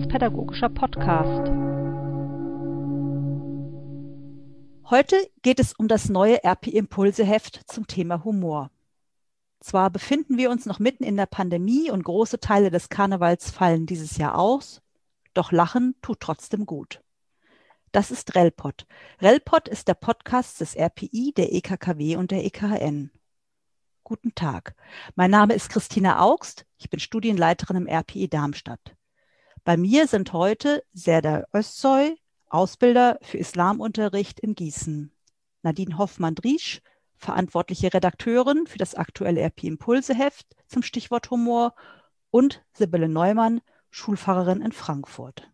Religionspädagogischer Podcast. Heute geht es um das neue RP Impulse Heft zum Thema Humor. Zwar befinden wir uns noch mitten in der Pandemie und große Teile des Karnevals fallen dieses Jahr aus, doch Lachen tut trotzdem gut. Das ist Relpod. Relpod ist der Podcast des RPI, der EKKW und der EKHN. Guten Tag. Mein Name ist Christina Augst. Ich bin Studienleiterin im RPI Darmstadt. Bei mir sind heute Serdar Özsoy, Ausbilder für Islamunterricht in Gießen, Nadine Hoffmann-Driesch, verantwortliche Redakteurin für das aktuelle RP Impulse Heft zum Stichwort Humor und Sibylle Neumann, Schulfahrerin in Frankfurt.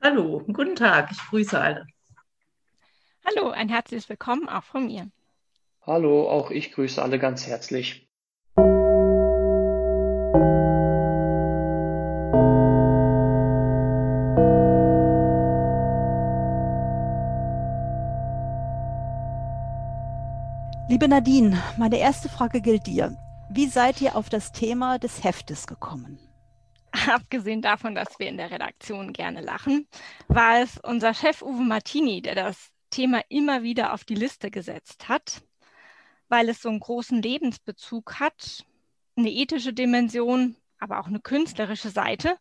Hallo, guten Tag, ich grüße alle. Hallo, ein herzliches Willkommen auch von mir. Hallo, auch ich grüße alle ganz herzlich. Liebe Nadine, meine erste Frage gilt dir. Wie seid ihr auf das Thema des Heftes gekommen? Abgesehen davon, dass wir in der Redaktion gerne lachen, war es unser Chef Uwe Martini, der das Thema immer wieder auf die Liste gesetzt hat, weil es so einen großen Lebensbezug hat, eine ethische Dimension, aber auch eine künstlerische Seite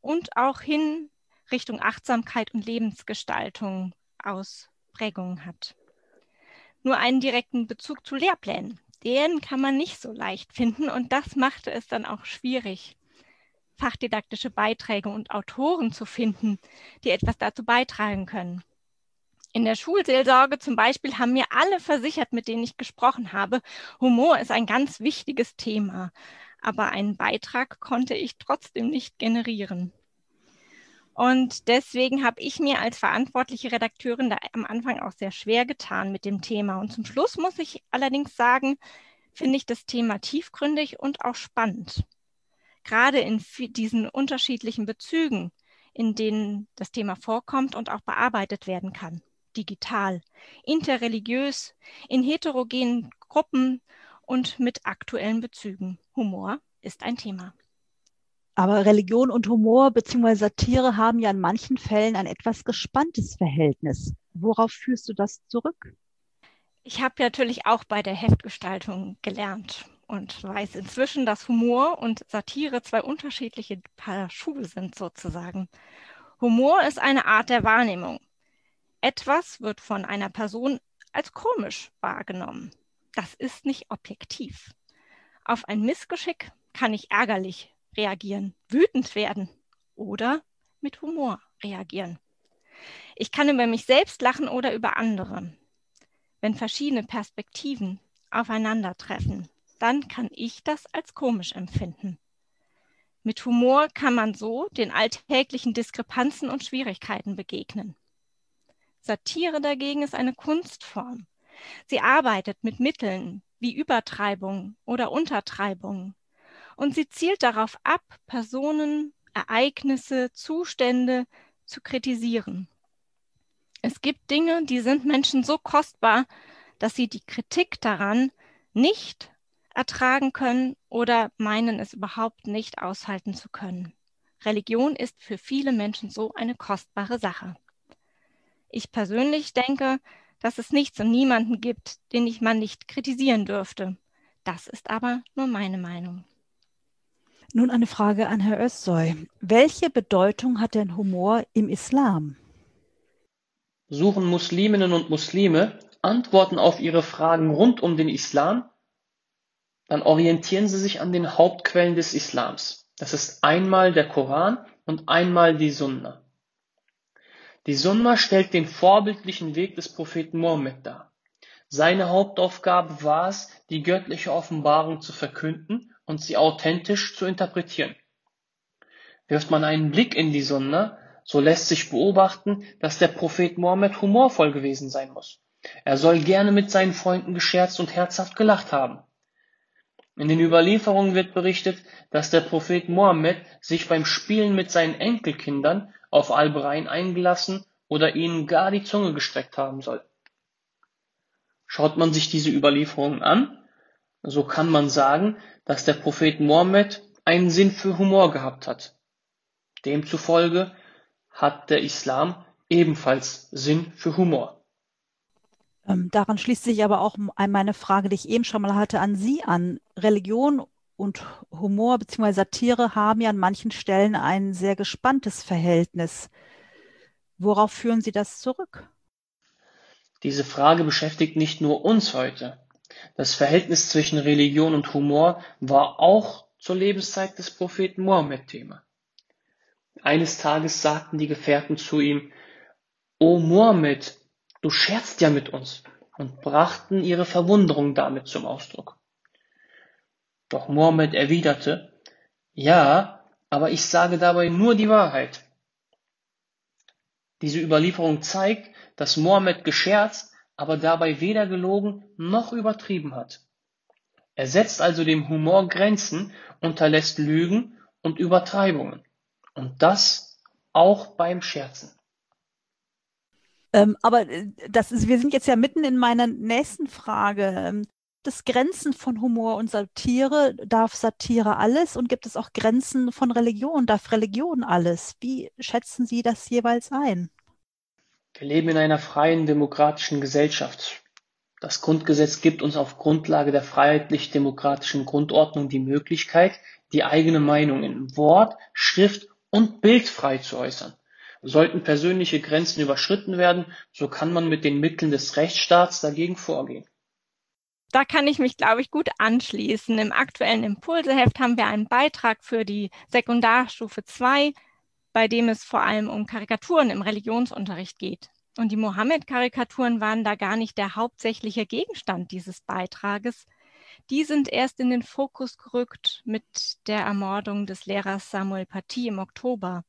und auch hin Richtung Achtsamkeit und Lebensgestaltung Ausprägungen hat nur einen direkten Bezug zu Lehrplänen. Den kann man nicht so leicht finden und das machte es dann auch schwierig, fachdidaktische Beiträge und Autoren zu finden, die etwas dazu beitragen können. In der Schulseelsorge zum Beispiel haben mir alle versichert, mit denen ich gesprochen habe, Humor ist ein ganz wichtiges Thema, aber einen Beitrag konnte ich trotzdem nicht generieren. Und deswegen habe ich mir als verantwortliche Redakteurin da am Anfang auch sehr schwer getan mit dem Thema. Und zum Schluss muss ich allerdings sagen, finde ich das Thema tiefgründig und auch spannend. Gerade in diesen unterschiedlichen Bezügen, in denen das Thema vorkommt und auch bearbeitet werden kann. Digital, interreligiös, in heterogenen Gruppen und mit aktuellen Bezügen. Humor ist ein Thema. Aber Religion und Humor bzw. Satire haben ja in manchen Fällen ein etwas gespanntes Verhältnis. Worauf führst du das zurück? Ich habe natürlich auch bei der Heftgestaltung gelernt und weiß inzwischen, dass Humor und Satire zwei unterschiedliche Paar Schuhe sind sozusagen. Humor ist eine Art der Wahrnehmung. Etwas wird von einer Person als komisch wahrgenommen. Das ist nicht objektiv. Auf ein Missgeschick kann ich ärgerlich reagieren, wütend werden oder mit Humor reagieren. Ich kann über mich selbst lachen oder über andere. Wenn verschiedene Perspektiven aufeinandertreffen, dann kann ich das als komisch empfinden. Mit Humor kann man so den alltäglichen Diskrepanzen und Schwierigkeiten begegnen. Satire dagegen ist eine Kunstform. Sie arbeitet mit Mitteln wie Übertreibung oder Untertreibung und sie zielt darauf ab, Personen, Ereignisse, Zustände zu kritisieren. Es gibt Dinge, die sind Menschen so kostbar, dass sie die Kritik daran nicht ertragen können oder meinen es überhaupt nicht aushalten zu können. Religion ist für viele Menschen so eine kostbare Sache. Ich persönlich denke, dass es nichts und niemanden gibt, den ich man nicht kritisieren dürfte. Das ist aber nur meine Meinung. Nun eine Frage an Herr Özsoy. Welche Bedeutung hat denn Humor im Islam? Suchen Musliminnen und Muslime Antworten auf ihre Fragen rund um den Islam, dann orientieren sie sich an den Hauptquellen des Islams. Das ist einmal der Koran und einmal die Sunna. Die Sunna stellt den vorbildlichen Weg des Propheten Mohammed dar. Seine Hauptaufgabe war es, die göttliche Offenbarung zu verkünden und sie authentisch zu interpretieren. Wirft man einen Blick in die Sunna, so lässt sich beobachten, dass der Prophet Mohammed humorvoll gewesen sein muss. Er soll gerne mit seinen Freunden gescherzt und herzhaft gelacht haben. In den Überlieferungen wird berichtet, dass der Prophet Mohammed sich beim Spielen mit seinen Enkelkindern auf Albereien eingelassen oder ihnen gar die Zunge gestreckt haben soll. Schaut man sich diese Überlieferungen an, so kann man sagen, dass der Prophet Mohammed einen Sinn für Humor gehabt hat. Demzufolge hat der Islam ebenfalls Sinn für Humor. Ähm, daran schließt sich aber auch meine Frage, die ich eben schon mal hatte, an Sie an. Religion und Humor bzw. Satire haben ja an manchen Stellen ein sehr gespanntes Verhältnis. Worauf führen Sie das zurück? Diese Frage beschäftigt nicht nur uns heute. Das Verhältnis zwischen Religion und Humor war auch zur Lebenszeit des Propheten Mohammed Thema. Eines Tages sagten die Gefährten zu ihm, O Mohammed, du scherzt ja mit uns und brachten ihre Verwunderung damit zum Ausdruck. Doch Mohammed erwiderte, ja, aber ich sage dabei nur die Wahrheit. Diese Überlieferung zeigt, dass Mohammed gescherzt, aber dabei weder gelogen noch übertrieben hat. Er setzt also dem Humor Grenzen, unterlässt Lügen und Übertreibungen. Und das auch beim Scherzen. Ähm, aber äh, das ist, wir sind jetzt ja mitten in meiner nächsten Frage. Es Grenzen von Humor und Satire? Darf Satire alles? Und gibt es auch Grenzen von Religion? Darf Religion alles? Wie schätzen Sie das jeweils ein? Wir leben in einer freien, demokratischen Gesellschaft. Das Grundgesetz gibt uns auf Grundlage der freiheitlich-demokratischen Grundordnung die Möglichkeit, die eigene Meinung in Wort, Schrift und Bild frei zu äußern. Sollten persönliche Grenzen überschritten werden, so kann man mit den Mitteln des Rechtsstaats dagegen vorgehen. Da kann ich mich, glaube ich, gut anschließen. Im aktuellen Impulseheft haben wir einen Beitrag für die Sekundarstufe 2 bei dem es vor allem um Karikaturen im Religionsunterricht geht. Und die Mohammed-Karikaturen waren da gar nicht der hauptsächliche Gegenstand dieses Beitrages. Die sind erst in den Fokus gerückt mit der Ermordung des Lehrers Samuel Paty im Oktober.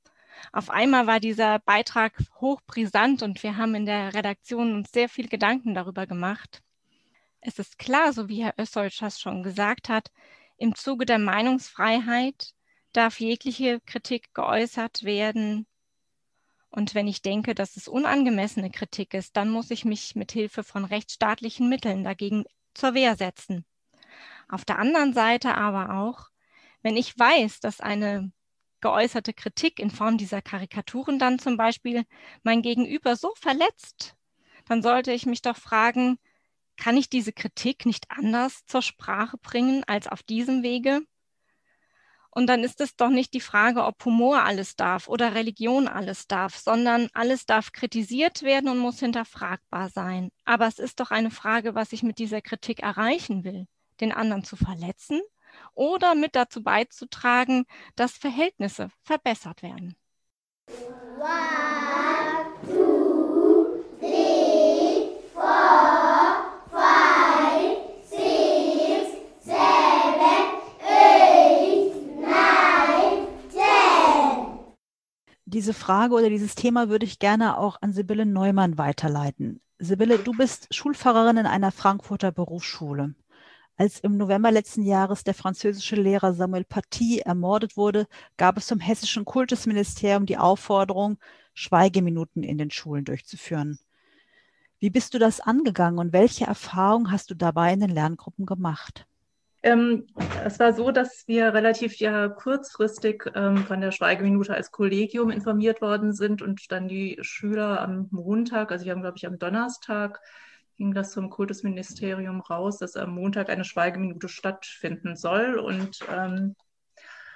Auf einmal war dieser Beitrag hochbrisant und wir haben in der Redaktion uns sehr viel Gedanken darüber gemacht. Es ist klar, so wie Herr Össolsch das schon gesagt hat, im Zuge der Meinungsfreiheit darf jegliche Kritik geäußert werden. Und wenn ich denke, dass es unangemessene Kritik ist, dann muss ich mich mit Hilfe von rechtsstaatlichen Mitteln dagegen zur Wehr setzen. Auf der anderen Seite aber auch, wenn ich weiß, dass eine geäußerte Kritik in Form dieser Karikaturen dann zum Beispiel mein Gegenüber so verletzt, dann sollte ich mich doch fragen, kann ich diese Kritik nicht anders zur Sprache bringen als auf diesem Wege? Und dann ist es doch nicht die Frage, ob Humor alles darf oder Religion alles darf, sondern alles darf kritisiert werden und muss hinterfragbar sein. Aber es ist doch eine Frage, was ich mit dieser Kritik erreichen will, den anderen zu verletzen oder mit dazu beizutragen, dass Verhältnisse verbessert werden. One, diese Frage oder dieses Thema würde ich gerne auch an Sibylle Neumann weiterleiten. Sibylle, du bist Schulpfarrerin in einer Frankfurter Berufsschule. Als im November letzten Jahres der französische Lehrer Samuel Paty ermordet wurde, gab es zum hessischen Kultusministerium die Aufforderung, Schweigeminuten in den Schulen durchzuführen. Wie bist du das angegangen und welche Erfahrungen hast du dabei in den Lerngruppen gemacht? Ähm, es war so, dass wir relativ ja kurzfristig ähm, von der Schweigeminute als Kollegium informiert worden sind und dann die Schüler am Montag, also wir haben, glaube ich, am Donnerstag ging das zum Kultusministerium raus, dass am Montag eine Schweigeminute stattfinden soll. Und ähm,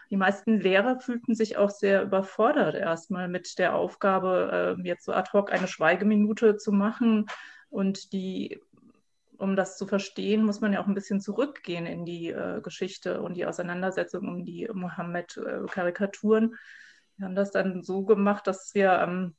die meisten Lehrer fühlten sich auch sehr überfordert erstmal mit der Aufgabe, äh, jetzt so ad hoc eine Schweigeminute zu machen. Und die um das zu verstehen, muss man ja auch ein bisschen zurückgehen in die äh, Geschichte und die Auseinandersetzung um die Mohammed-Karikaturen. Wir haben das dann so gemacht, dass wir, ähm,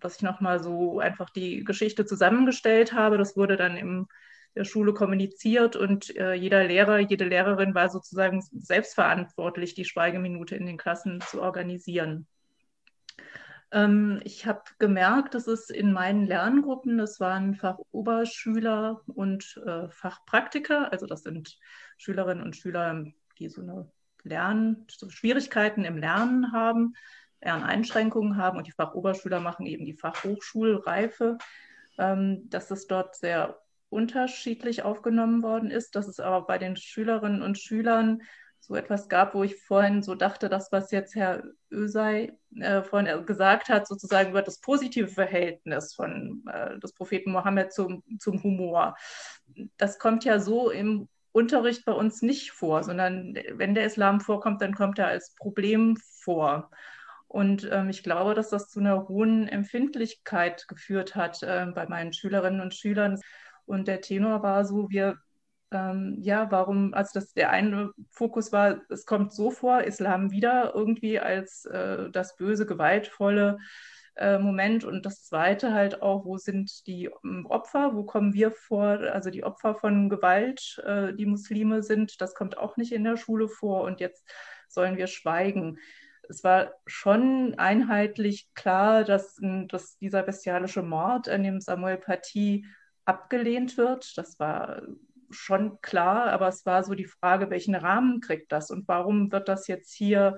dass ich nochmal so einfach die Geschichte zusammengestellt habe. Das wurde dann in der Schule kommuniziert und äh, jeder Lehrer, jede Lehrerin war sozusagen selbstverantwortlich, die Schweigeminute in den Klassen zu organisieren. Ähm, ich habe gemerkt, dass es in meinen Lerngruppen, das waren Fachoberschüler und äh, Fachpraktiker, also das sind Schülerinnen und Schüler, die so eine Lern so Schwierigkeiten im Lernen haben, Lerneinschränkungen haben. Und die Fachoberschüler machen eben die Fachhochschulreife, ähm, dass es dort sehr unterschiedlich aufgenommen worden ist, dass es aber bei den Schülerinnen und Schülern so etwas gab, wo ich vorhin so dachte, das, was jetzt Herr Ösei äh, vorhin gesagt hat, sozusagen über das positive Verhältnis von äh, des Propheten Mohammed zum, zum Humor. Das kommt ja so im Unterricht bei uns nicht vor, sondern wenn der Islam vorkommt, dann kommt er als Problem vor. Und ähm, ich glaube, dass das zu einer hohen Empfindlichkeit geführt hat äh, bei meinen Schülerinnen und Schülern. Und der Tenor war so, wir ähm, ja, warum, also das, der eine Fokus war, es kommt so vor, Islam wieder irgendwie als äh, das böse, gewaltvolle äh, Moment und das zweite halt auch, wo sind die ähm, Opfer, wo kommen wir vor, also die Opfer von Gewalt, äh, die Muslime sind, das kommt auch nicht in der Schule vor und jetzt sollen wir schweigen. Es war schon einheitlich klar, dass, dass dieser bestialische Mord an dem Samuel Paty abgelehnt wird. Das war schon klar, aber es war so die Frage, welchen Rahmen kriegt das und warum wird das jetzt hier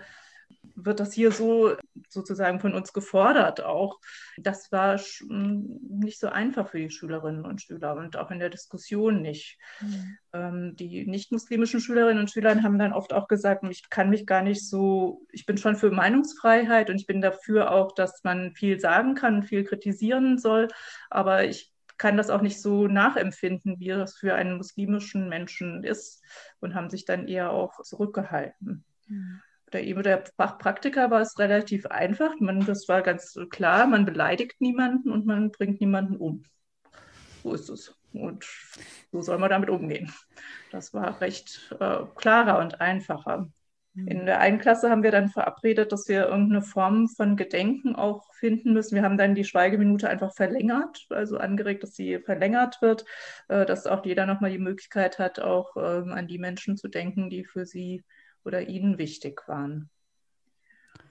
wird das hier so sozusagen von uns gefordert auch. Das war nicht so einfach für die Schülerinnen und Schüler und auch in der Diskussion nicht. Mhm. Die nicht-muslimischen Schülerinnen und Schüler haben dann oft auch gesagt, ich kann mich gar nicht so, ich bin schon für Meinungsfreiheit und ich bin dafür auch, dass man viel sagen kann, viel kritisieren soll, aber ich kann das auch nicht so nachempfinden, wie das für einen muslimischen Menschen ist und haben sich dann eher auch zurückgehalten. Mhm. Der, der Fachpraktiker war es relativ einfach. Man, das war ganz klar, man beleidigt niemanden und man bringt niemanden um. So ist es. Und so soll man damit umgehen. Das war recht äh, klarer und einfacher. In der einen Klasse haben wir dann verabredet, dass wir irgendeine Form von Gedenken auch finden müssen. Wir haben dann die Schweigeminute einfach verlängert, also angeregt, dass sie verlängert wird, äh, dass auch jeder nochmal die Möglichkeit hat, auch ähm, an die Menschen zu denken, die für sie oder ihnen wichtig waren.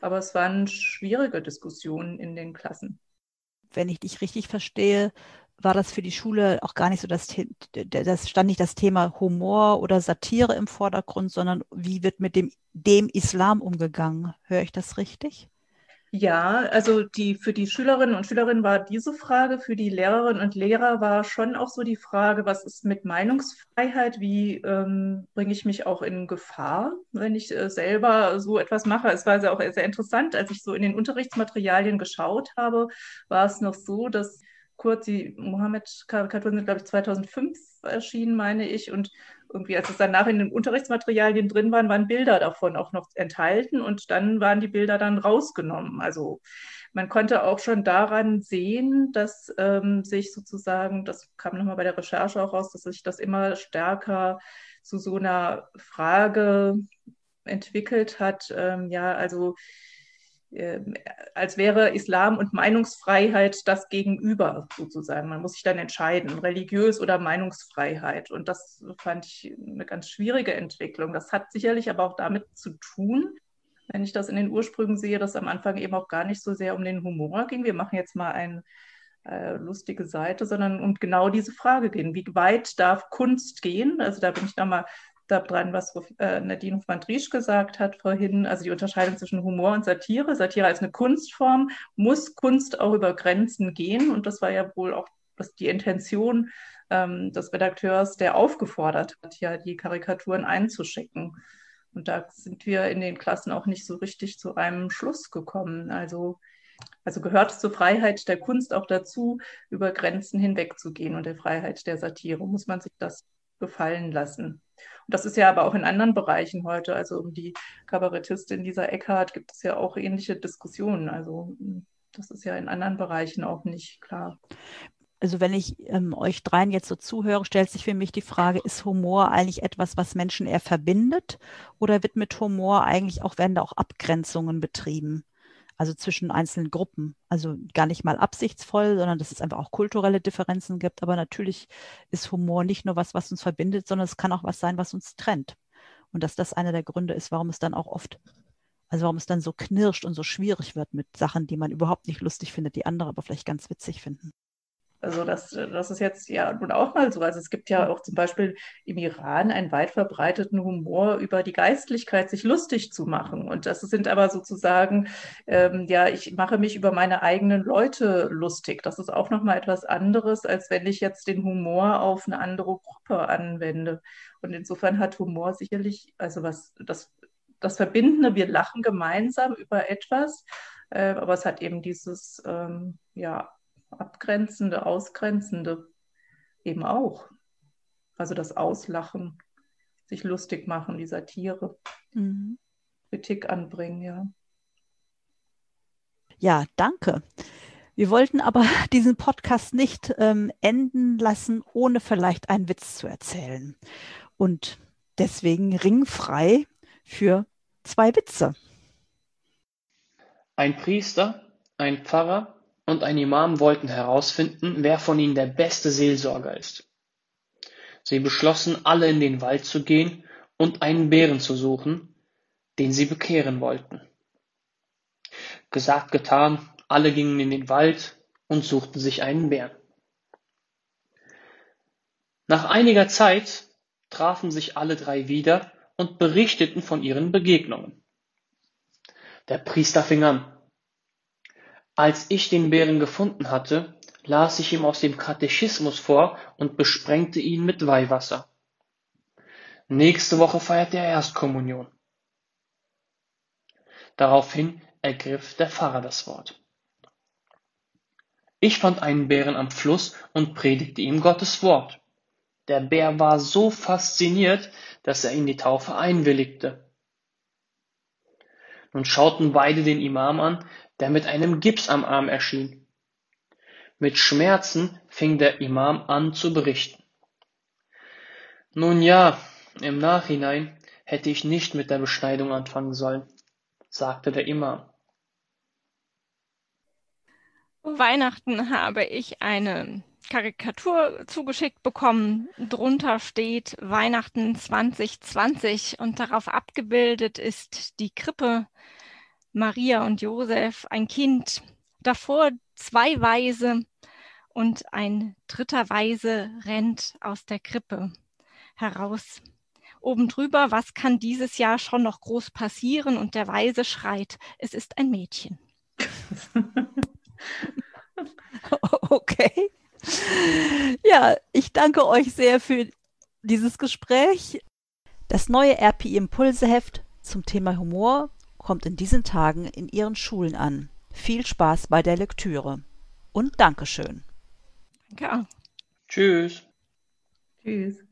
Aber es waren schwierige Diskussionen in den Klassen. Wenn ich dich richtig verstehe, war das für die Schule auch gar nicht so das, das stand nicht das Thema Humor oder Satire im Vordergrund, sondern wie wird mit dem, dem Islam umgegangen? Höre ich das richtig? Ja, also die, für die Schülerinnen und Schülerinnen war diese Frage, für die Lehrerinnen und Lehrer war schon auch so die Frage, was ist mit Meinungsfreiheit? Wie ähm, bringe ich mich auch in Gefahr, wenn ich äh, selber so etwas mache? Es war auch sehr interessant, als ich so in den Unterrichtsmaterialien geschaut habe, war es noch so, dass kurz, die Mohammed-Karikaturen sind, glaube ich, 2005 erschienen, meine ich. Und irgendwie, als es danach in den Unterrichtsmaterialien drin waren, waren Bilder davon auch noch enthalten und dann waren die Bilder dann rausgenommen. Also man konnte auch schon daran sehen, dass ähm, sich sozusagen, das kam nochmal bei der Recherche auch raus, dass sich das immer stärker zu so einer Frage entwickelt hat. Ähm, ja, also äh, als wäre Islam und Meinungsfreiheit das Gegenüber sozusagen. Man muss sich dann entscheiden, religiös oder Meinungsfreiheit. Und das fand ich eine ganz schwierige Entwicklung. Das hat sicherlich aber auch damit zu tun, wenn ich das in den Ursprüngen sehe, dass am Anfang eben auch gar nicht so sehr um den Humor ging. Wir machen jetzt mal eine äh, lustige Seite, sondern um genau diese Frage gehen. Wie weit darf Kunst gehen? Also da bin ich nochmal dran, was äh, Nadine Hofmann-Driesch gesagt hat vorhin, also die Unterscheidung zwischen Humor und Satire. Satire als eine Kunstform, muss Kunst auch über Grenzen gehen und das war ja wohl auch das, die Intention ähm, des Redakteurs, der aufgefordert hat, ja die Karikaturen einzuschicken. Und da sind wir in den Klassen auch nicht so richtig zu einem Schluss gekommen. Also, also gehört es zur Freiheit der Kunst auch dazu, über Grenzen hinwegzugehen und der Freiheit der Satire. Muss man sich das gefallen lassen. Und das ist ja aber auch in anderen Bereichen heute, also um die Kabarettistin Lisa Eckhardt gibt es ja auch ähnliche Diskussionen. Also hm, das ist ja in anderen Bereichen auch nicht klar. Also wenn ich ähm, euch dreien jetzt so zuhöre, stellt sich für mich die Frage, ist Humor eigentlich etwas, was Menschen eher verbindet oder wird mit Humor eigentlich auch, werden da auch Abgrenzungen betrieben? Also zwischen einzelnen Gruppen. Also gar nicht mal absichtsvoll, sondern dass es einfach auch kulturelle Differenzen gibt. Aber natürlich ist Humor nicht nur was, was uns verbindet, sondern es kann auch was sein, was uns trennt. Und dass das einer der Gründe ist, warum es dann auch oft, also warum es dann so knirscht und so schwierig wird mit Sachen, die man überhaupt nicht lustig findet, die andere aber vielleicht ganz witzig finden. Also das, das ist jetzt ja nun auch mal so. Also es gibt ja auch zum Beispiel im Iran einen weit verbreiteten Humor über die Geistlichkeit, sich lustig zu machen. Und das sind aber sozusagen, ähm, ja, ich mache mich über meine eigenen Leute lustig. Das ist auch nochmal etwas anderes, als wenn ich jetzt den Humor auf eine andere Gruppe anwende. Und insofern hat Humor sicherlich, also was das, das Verbindende, wir lachen gemeinsam über etwas, äh, aber es hat eben dieses, ähm, ja, Abgrenzende, Ausgrenzende eben auch. Also das Auslachen, sich lustig machen, die Satire, mhm. Kritik anbringen, ja. Ja, danke. Wir wollten aber diesen Podcast nicht ähm, enden lassen, ohne vielleicht einen Witz zu erzählen. Und deswegen ringfrei für zwei Witze. Ein Priester, ein Pfarrer und ein Imam wollten herausfinden, wer von ihnen der beste Seelsorger ist. Sie beschlossen, alle in den Wald zu gehen und einen Bären zu suchen, den sie bekehren wollten. Gesagt, getan, alle gingen in den Wald und suchten sich einen Bären. Nach einiger Zeit trafen sich alle drei wieder und berichteten von ihren Begegnungen. Der Priester fing an. Als ich den Bären gefunden hatte, las ich ihm aus dem Katechismus vor und besprengte ihn mit Weihwasser. Nächste Woche feiert er Erstkommunion. Daraufhin ergriff der Pfarrer das Wort. Ich fand einen Bären am Fluss und predigte ihm Gottes Wort. Der Bär war so fasziniert, dass er in die Taufe einwilligte. Nun schauten beide den Imam an, der mit einem Gips am Arm erschien. Mit Schmerzen fing der Imam an zu berichten. Nun ja, im Nachhinein hätte ich nicht mit der Beschneidung anfangen sollen, sagte der Imam. Weihnachten habe ich eine Karikatur zugeschickt bekommen. Drunter steht Weihnachten 2020 und darauf abgebildet ist die Krippe Maria und Josef, ein Kind, davor zwei Weise und ein dritter Weise rennt aus der Krippe heraus. Oben drüber, was kann dieses Jahr schon noch groß passieren? Und der Weise schreit, es ist ein Mädchen. okay. Ja, ich danke euch sehr für dieses Gespräch. Das neue RPI Impulseheft zum Thema Humor kommt in diesen Tagen in Ihren Schulen an. Viel Spaß bei der Lektüre und Dankeschön. Ja. Tschüss. Tschüss.